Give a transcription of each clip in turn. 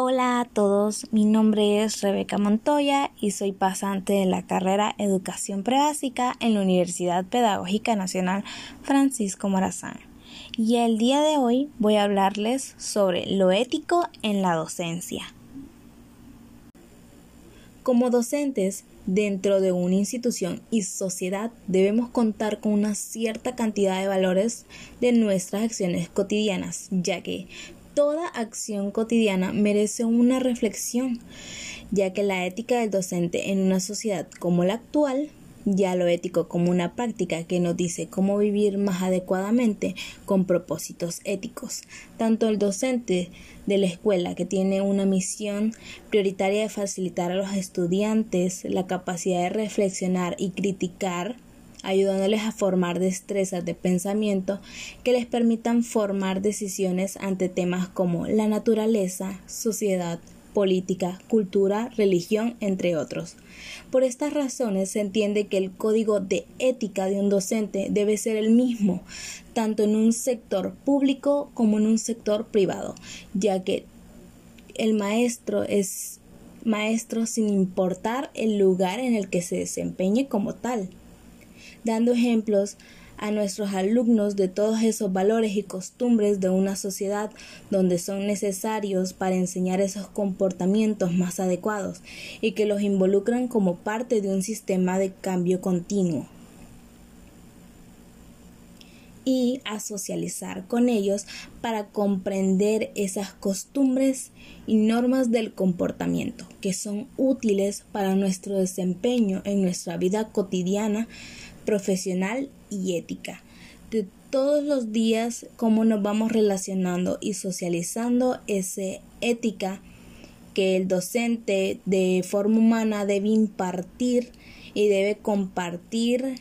Hola a todos, mi nombre es Rebeca Montoya y soy pasante de la carrera Educación Prebásica en la Universidad Pedagógica Nacional Francisco Morazán. Y el día de hoy voy a hablarles sobre lo ético en la docencia. Como docentes dentro de una institución y sociedad debemos contar con una cierta cantidad de valores de nuestras acciones cotidianas, ya que toda acción cotidiana merece una reflexión, ya que la ética del docente en una sociedad como la actual ya lo ético como una práctica que nos dice cómo vivir más adecuadamente con propósitos éticos. Tanto el docente de la escuela que tiene una misión prioritaria de facilitar a los estudiantes la capacidad de reflexionar y criticar ayudándoles a formar destrezas de pensamiento que les permitan formar decisiones ante temas como la naturaleza, sociedad, política, cultura, religión, entre otros. Por estas razones se entiende que el código de ética de un docente debe ser el mismo, tanto en un sector público como en un sector privado, ya que el maestro es maestro sin importar el lugar en el que se desempeñe como tal dando ejemplos a nuestros alumnos de todos esos valores y costumbres de una sociedad donde son necesarios para enseñar esos comportamientos más adecuados y que los involucran como parte de un sistema de cambio continuo y a socializar con ellos para comprender esas costumbres y normas del comportamiento que son útiles para nuestro desempeño en nuestra vida cotidiana profesional y ética. De todos los días, cómo nos vamos relacionando y socializando esa ética que el docente de forma humana debe impartir y debe compartir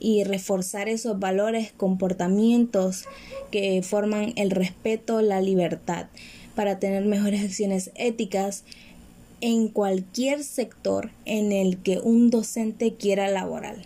y reforzar esos valores, comportamientos que forman el respeto, la libertad, para tener mejores acciones éticas en cualquier sector en el que un docente quiera laborar.